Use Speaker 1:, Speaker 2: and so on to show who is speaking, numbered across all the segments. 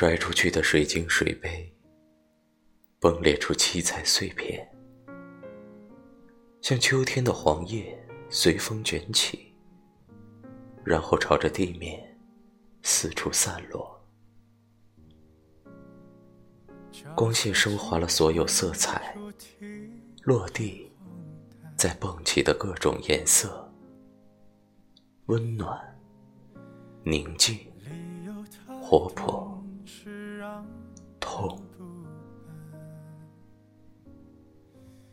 Speaker 1: 摔出去的水晶水杯，崩裂出七彩碎片，像秋天的黄叶随风卷起，然后朝着地面四处散落。光线升华了所有色彩，落地，再蹦起的各种颜色，温暖、宁静、活泼、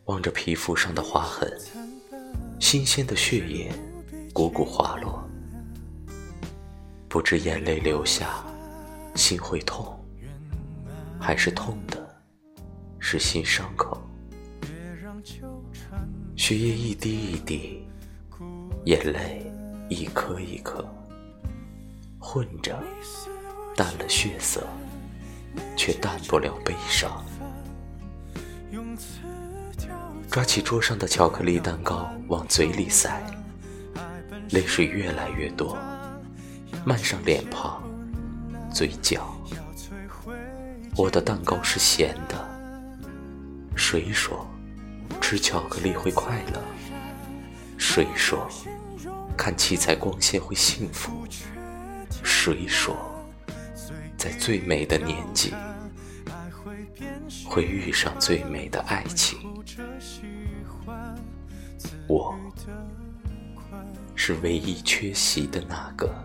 Speaker 1: 望着皮肤上的划痕，新鲜的血液汩汩滑落，不知眼泪流下，心会痛。还是痛的，是新伤口。血液一滴一滴，眼泪一颗一颗，混着淡了血色，却淡不了悲伤。抓起桌上的巧克力蛋糕往嘴里塞，泪水越来越多，漫上脸庞、嘴角。我的蛋糕是咸的，谁说吃巧克力会快乐？谁说看七彩光线会幸福？谁说在最美的年纪会遇上最美的爱情？我是唯一缺席的那个。